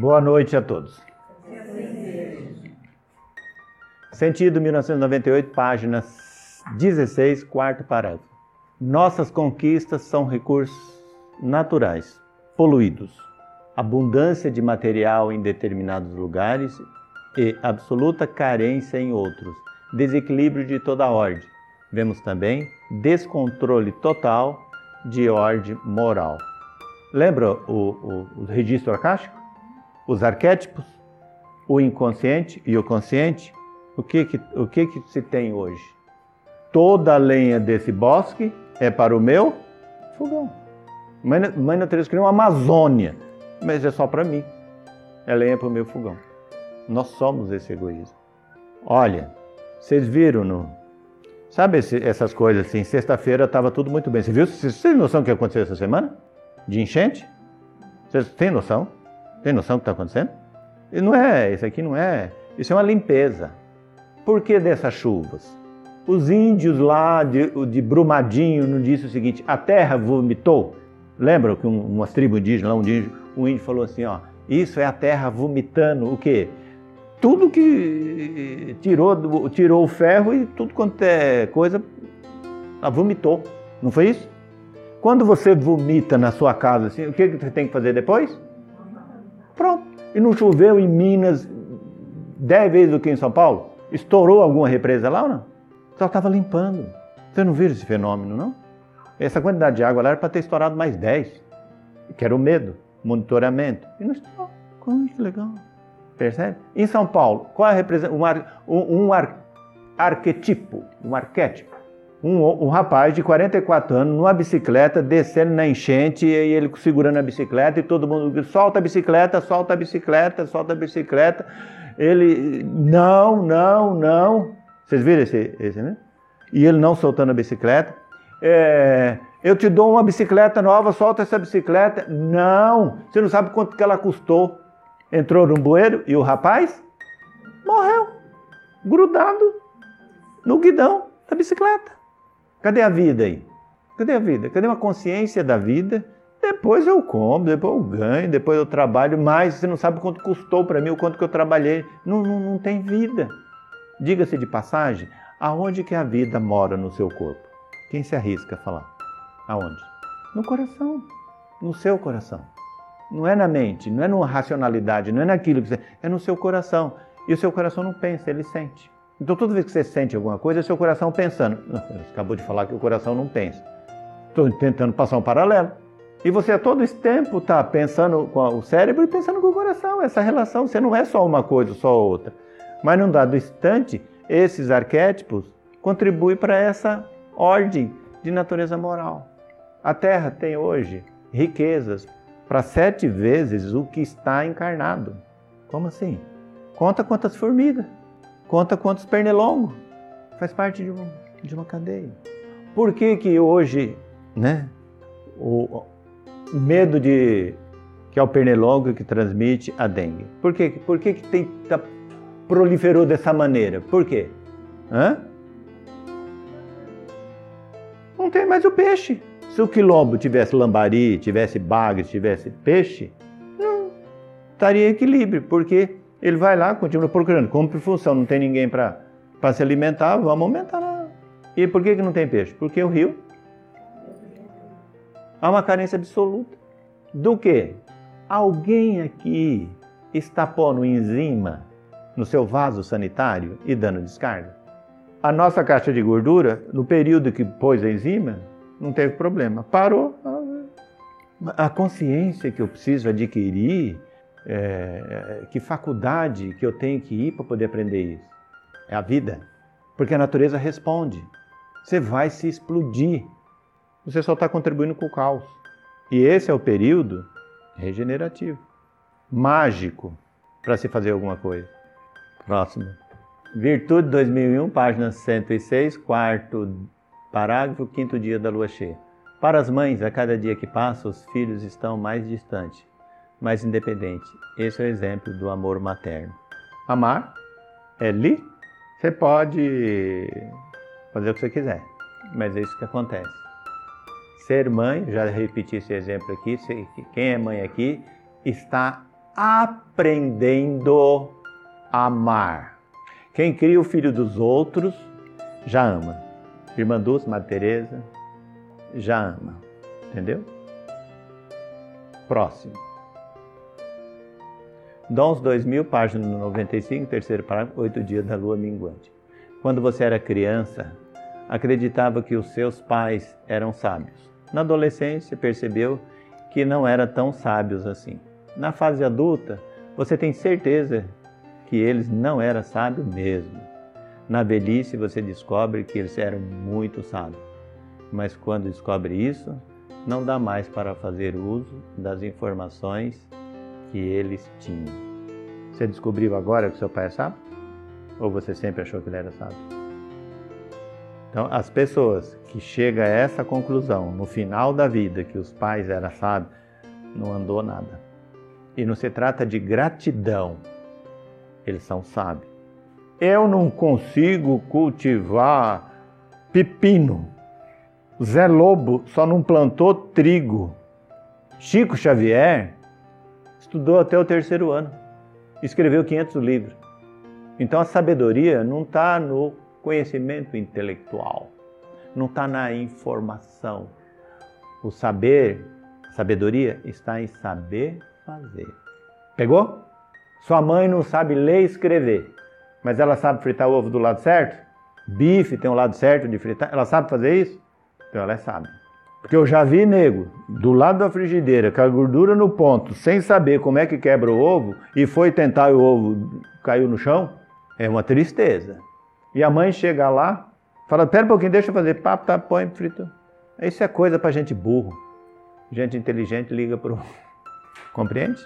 Boa noite a todos. Sentido 1998, página 16, quarto parágrafo. Nossas conquistas são recursos naturais, poluídos, abundância de material em determinados lugares e absoluta carência em outros, desequilíbrio de toda ordem. Vemos também descontrole total de ordem moral. Lembra o, o, o registro arcástico? Os arquétipos? O inconsciente e o consciente? O que, que, o que, que se tem hoje? Toda a lenha desse bosque é para o meu fogão. Mãe, mãe natureza criou uma Amazônia, mas é só para mim. É lenha para o meu fogão. Nós somos esse egoísmo. Olha, vocês viram no. Sabe esse, essas coisas assim? Sexta-feira estava tudo muito bem. Você viu? Vocês têm noção do que aconteceu essa semana? De enchente? Vocês têm noção? Tem noção do que está acontecendo? E não é, isso aqui não é. Isso é uma limpeza. Por que dessas chuvas? Os índios lá de, de Brumadinho não disse o seguinte: a terra vomitou. Lembra que um, uma tribo indígena lá, um índio, um índio falou assim: ó, isso é a terra vomitando o quê? Tudo que tirou, tirou o ferro e tudo quanto é coisa, ela vomitou. Não foi isso? Quando você vomita na sua casa, assim, o que você tem que fazer depois? Pronto. E não choveu em Minas dez vezes do que em São Paulo? Estourou alguma represa lá ou não? Só estava limpando. Você não viu esse fenômeno, não? Essa quantidade de água lá era para ter estourado mais 10. Que era o medo, monitoramento. E não estourou. Como que legal. Percebe? Em São Paulo, qual é a representação? Um, ar, um, um ar, arquetipo, um arquétipo. Um, um, rapaz de 44 anos numa bicicleta, descendo na enchente, e ele segurando a bicicleta, e todo mundo solta a bicicleta, solta a bicicleta, solta a bicicleta. Ele, não, não, não. Vocês viram esse, esse né? E ele não soltando a bicicleta. É, eu te dou uma bicicleta nova, solta essa bicicleta. Não, você não sabe quanto que ela custou. Entrou num bueiro e o rapaz morreu, grudado no guidão da bicicleta. Cadê a vida aí? Cadê a vida? Cadê uma consciência da vida? Depois eu como, depois eu ganho, depois eu trabalho mais. Você não sabe quanto custou para mim, o quanto que eu trabalhei. Não, não, não tem vida. Diga-se de passagem, aonde que a vida mora no seu corpo? Quem se arrisca a falar? Aonde? No coração, no seu coração. Não é na mente, não é na racionalidade, não é naquilo que você. É no seu coração. E o seu coração não pensa, ele sente. Então, toda vez que você sente alguma coisa, é seu coração pensando. Você acabou de falar que o coração não pensa. Estou tentando passar um paralelo. E você a todo esse tempo está pensando com o cérebro e pensando com o coração. Essa relação, você não é só uma coisa, só outra. Mas num dado instante, esses arquétipos contribuem para essa ordem de natureza moral. A Terra tem hoje riquezas para sete vezes o que está encarnado. Como assim? Conta quantas formigas, conta quantos pernilongos. Faz parte de uma, de uma cadeia. Por que que hoje, né, o, o medo de que é o pernilongo que transmite a dengue? Por que, por que, que tem, tá, proliferou dessa maneira? Por quê? Hã? Não tem mais o peixe. Se o quilombo tivesse lambari, tivesse bagre, tivesse peixe, não estaria em equilíbrio, porque ele vai lá, continua procurando. Por função não tem ninguém para se alimentar, vamos aumentar lá. E por que, que não tem peixe? Porque o rio há uma carência absoluta. Do que? Alguém aqui está pondo enzima no seu vaso sanitário e dando descarga? A nossa caixa de gordura, no período que pôs a enzima, não teve problema. Parou. A consciência que eu preciso adquirir, é, que faculdade que eu tenho que ir para poder aprender isso? É a vida. Porque a natureza responde. Você vai se explodir. Você só está contribuindo com o caos. E esse é o período regenerativo, mágico, para se fazer alguma coisa. Próximo. Virtude 2001, página 106, quarto Parágrafo 5 dia da lua cheia. Para as mães, a cada dia que passa, os filhos estão mais distantes, mais independentes. Esse é o exemplo do amor materno. Amar é li. Você pode fazer o que você quiser, mas é isso que acontece. Ser mãe, já repeti esse exemplo aqui, quem é mãe aqui está aprendendo a amar. Quem cria o filho dos outros já ama. Irmã Dulce, Madre Teresa, já ama. Entendeu? Próximo. Dons 2000, página 95, terceiro parágrafo, oito dias da lua minguante. Quando você era criança, acreditava que os seus pais eram sábios. Na adolescência, percebeu que não eram tão sábios assim. Na fase adulta, você tem certeza que eles não eram sábios mesmo. Na velhice, você descobre que eles eram muito sábios. Mas quando descobre isso, não dá mais para fazer uso das informações que eles tinham. Você descobriu agora que seu pai é sábio? Ou você sempre achou que ele era sábio? Então, as pessoas que chegam a essa conclusão no final da vida que os pais eram sábios, não andou nada. E não se trata de gratidão, eles são sábios. Eu não consigo cultivar pepino. Zé Lobo só não plantou trigo. Chico Xavier estudou até o terceiro ano, escreveu 500 livros. Então a sabedoria não está no conhecimento intelectual, não está na informação. O saber, a sabedoria está em saber fazer. Pegou? Sua mãe não sabe ler e escrever, mas ela sabe fritar ovo do lado certo? Bife tem um lado certo de fritar? Ela sabe fazer isso? Então ela é sábia. Porque eu já vi nego do lado da frigideira com a gordura no ponto, sem saber como é que quebra o ovo, e foi tentar e o ovo caiu no chão. É uma tristeza. E a mãe chega lá, fala: Pera um pouquinho, deixa eu fazer. Papo, tá, põe, frito. Isso é coisa para gente burro. Gente inteligente liga pro. Compreende?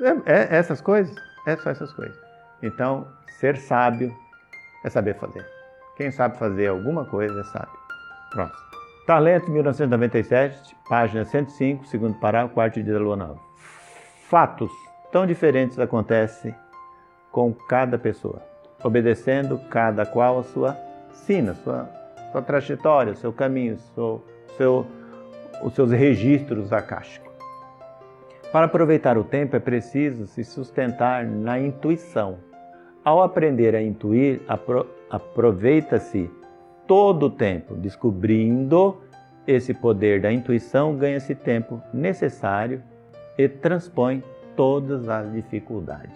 É, é essas coisas. É só essas coisas. Então, ser sábio é saber fazer. Quem sabe fazer alguma coisa é sábio. Próximo. Talento 1997, página 105, segundo parágrafo, quarto dia da lua nova. Fatos tão diferentes acontecem com cada pessoa, obedecendo cada qual a sua sina, sua, sua trajetória, seu caminho, seu, seu, os seus registros acásticos. Para aproveitar o tempo é preciso se sustentar na intuição. Ao aprender a intuir, apro aproveita-se todo o tempo, descobrindo esse poder da intuição, ganha-se tempo necessário e transpõe todas as dificuldades.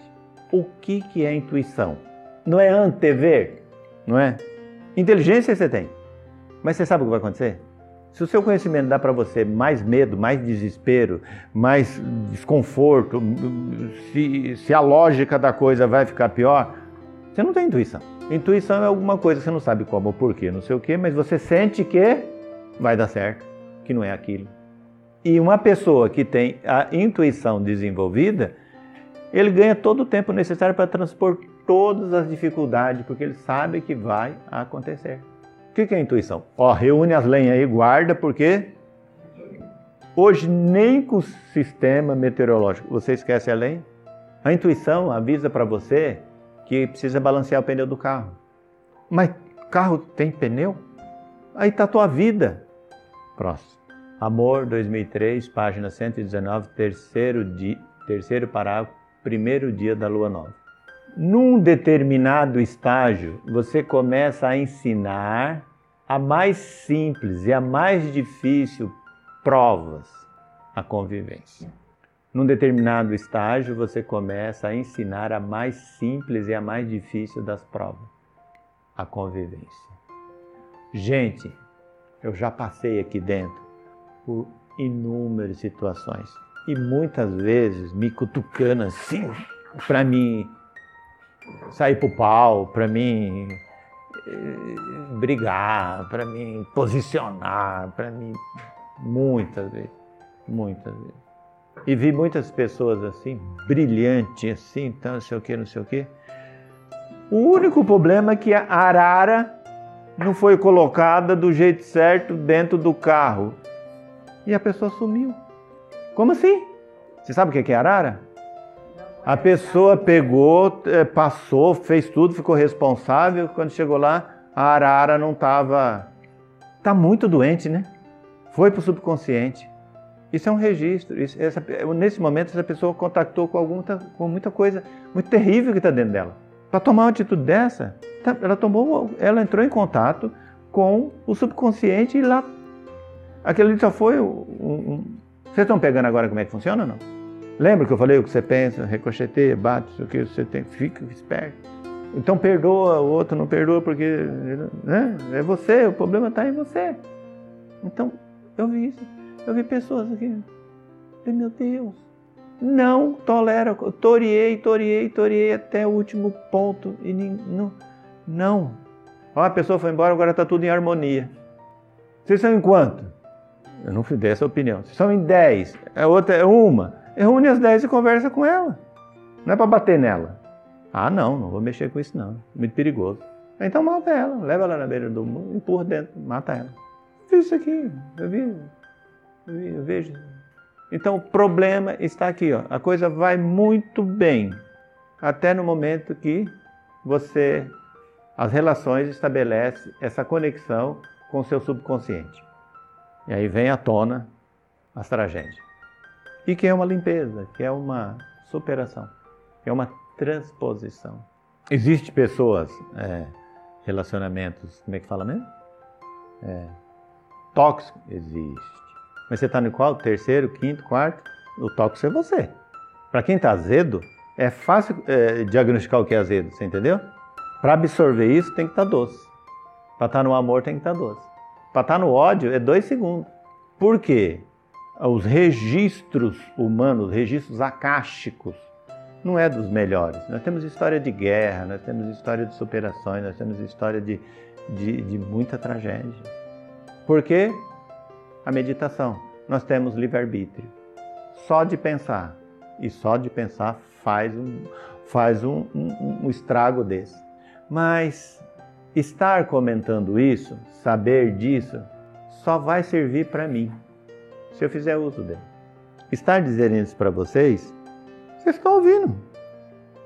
O que, que é intuição? Não é antever, não é? Inteligência você tem, mas você sabe o que vai acontecer? Se o seu conhecimento dá para você mais medo, mais desespero, mais desconforto, se, se a lógica da coisa vai ficar pior, você não tem intuição. Intuição é alguma coisa que você não sabe como porquê, não sei o quê, mas você sente que vai dar certo, que não é aquilo. E uma pessoa que tem a intuição desenvolvida, ele ganha todo o tempo necessário para transpor todas as dificuldades, porque ele sabe que vai acontecer. O que é intuição? Ó, reúne as lenhas aí, guarda, porque hoje nem com o sistema meteorológico você esquece a lenha. A intuição avisa para você que precisa balancear o pneu do carro. Mas carro tem pneu? Aí está a tua vida. Próximo. Amor 2003, página 119, terceiro, dia, terceiro parágrafo, primeiro dia da lua nova. Num determinado estágio, você começa a ensinar a mais simples e a mais difícil provas a convivência. Num determinado estágio, você começa a ensinar a mais simples e a mais difícil das provas, a convivência. Gente, eu já passei aqui dentro por inúmeras situações e muitas vezes me cutucando assim para mim sair pro pau, para mim eh, brigar, para mim posicionar, para mim muitas vezes, muitas vezes. E vi muitas pessoas assim, brilhantes, assim, então, não sei o que, não sei o que. O único problema é que a arara não foi colocada do jeito certo dentro do carro. E a pessoa sumiu. Como assim? Você sabe o que é arara? A pessoa pegou, eh, passou, fez tudo, ficou responsável. Quando chegou lá, a arara não estava. Está muito doente, né? Foi para o subconsciente. Isso é um registro. Isso, essa, nesse momento, essa pessoa contactou com, alguma, com muita coisa muito terrível que está dentro dela. Para tomar uma atitude dessa, tá, ela tomou, ela entrou em contato com o subconsciente e lá, aquilo ali só foi um, um, vocês estão pegando agora como é que funciona ou não? Lembra que eu falei o que você pensa, ricocheteia, bate, o que você tem, fica esperto. Então perdoa, o outro não perdoa porque né? é você, o problema está em você. Então, eu vi isso. Eu vi pessoas aqui. Meu Deus, não tolera. Toriei, toriei, toriei até o último ponto. E não. Não. Ó, a pessoa foi embora, agora está tudo em harmonia. Vocês são em quanto? Eu não fui dessa opinião. Vocês são em dez. A outra é uma. Reúne as dez e conversa com ela. Não é para bater nela. Ah, não, não vou mexer com isso não. Muito perigoso. Então mata ela, leva ela na beira do muro, empurra dentro, mata ela. Eu vi isso aqui, eu vi, vejo. Então o problema está aqui, ó. a coisa vai muito bem, até no momento que você, as relações estabelece essa conexão com o seu subconsciente. E aí vem à tona as tragédias. E que é uma limpeza, que é uma superação, que é uma transposição. Existem pessoas, é, relacionamentos, como é que fala mesmo? É, tóxico? Existe. Mas você está no qual? Terceiro, quinto, quarto? O tóxico é você. Para quem está azedo, é fácil é, diagnosticar o que é azedo, você entendeu? Para absorver isso tem que estar tá doce. Para estar tá no amor tem que estar tá doce. Para estar tá no ódio é dois segundos. Por quê? Os registros humanos, registros acásticos, não é dos melhores. Nós temos história de guerra, nós temos história de superações, nós temos história de, de, de muita tragédia. Por quê? A meditação. Nós temos livre-arbítrio. Só de pensar, e só de pensar faz um, faz um, um, um estrago desse. Mas estar comentando isso, saber disso, só vai servir para mim, se eu fizer uso dele. Estar dizendo isso para vocês vocês estão ouvindo.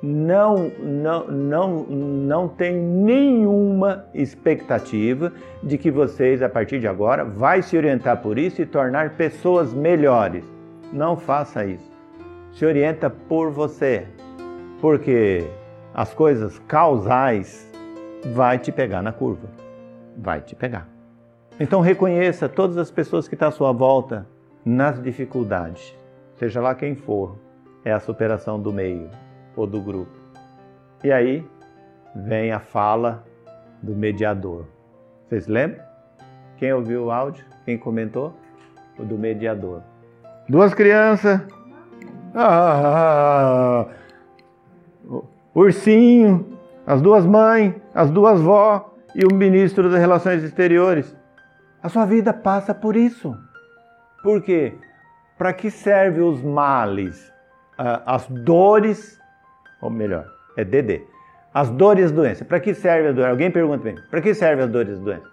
Não, não, não, não tem nenhuma expectativa de que vocês, a partir de agora, vai se orientar por isso e tornar pessoas melhores. Não faça isso. Se orienta por você, porque as coisas causais vai te pegar na curva, vai te pegar. Então reconheça todas as pessoas que estão à sua volta nas dificuldades, seja lá quem for, é a superação do meio ou do grupo. E aí vem a fala do mediador. Vocês lembram? Quem ouviu o áudio? Quem comentou? O do mediador. Duas crianças. Ah, ursinho, as duas mães, as duas vó e o ministro das Relações Exteriores. A sua vida passa por isso. Por quê? Para que serve os males? as dores, ou melhor, é DD, as dores doença. Para que serve a dor? Alguém pergunta bem, para que serve as dores doença?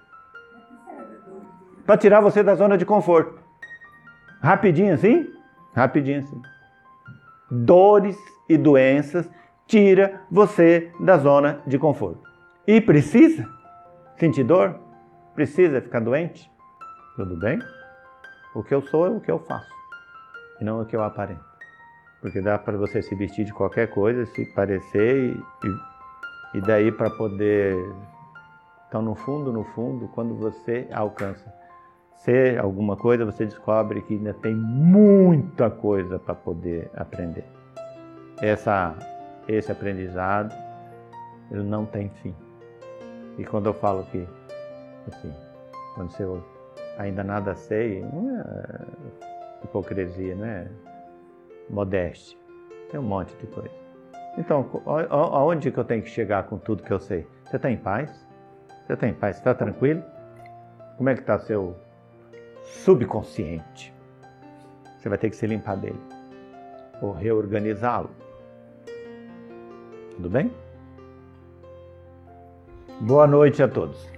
Para tirar você da zona de conforto. Rapidinho assim? Rapidinho assim. Dores e doenças tira você da zona de conforto. E precisa sentir dor? Precisa ficar doente? Tudo bem? O que eu sou é o que eu faço, e não o que eu aparento. Porque dá para você se vestir de qualquer coisa, se parecer e, e daí para poder. Então, no fundo, no fundo, quando você alcança ser alguma coisa, você descobre que ainda tem muita coisa para poder aprender. Essa, esse aprendizado, ele não tem fim. E quando eu falo que, assim, quando você ainda nada sei, não é hipocrisia, não é? Modéstia. Tem um monte de coisa. Então, aonde que eu tenho que chegar com tudo que eu sei? Você está em paz? Você está em paz? Está tranquilo? Como é que está seu subconsciente? Você vai ter que se limpar dele ou reorganizá-lo. Tudo bem? Boa noite a todos.